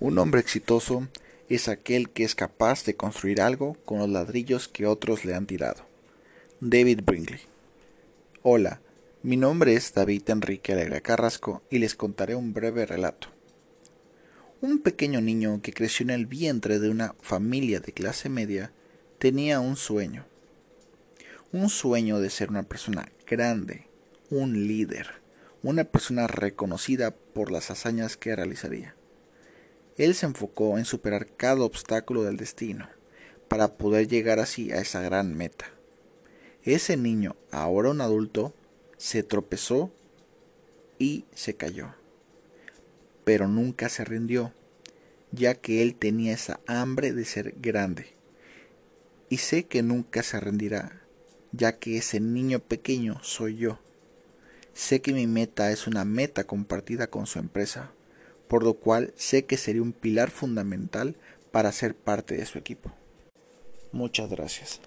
Un hombre exitoso es aquel que es capaz de construir algo con los ladrillos que otros le han tirado. David Brinkley. Hola, mi nombre es David Enrique Alegre Carrasco y les contaré un breve relato. Un pequeño niño que creció en el vientre de una familia de clase media tenía un sueño. Un sueño de ser una persona grande, un líder, una persona reconocida por las hazañas que realizaría. Él se enfocó en superar cada obstáculo del destino para poder llegar así a esa gran meta. Ese niño, ahora un adulto, se tropezó y se cayó pero nunca se rindió, ya que él tenía esa hambre de ser grande. Y sé que nunca se rendirá, ya que ese niño pequeño soy yo. Sé que mi meta es una meta compartida con su empresa, por lo cual sé que sería un pilar fundamental para ser parte de su equipo. Muchas gracias.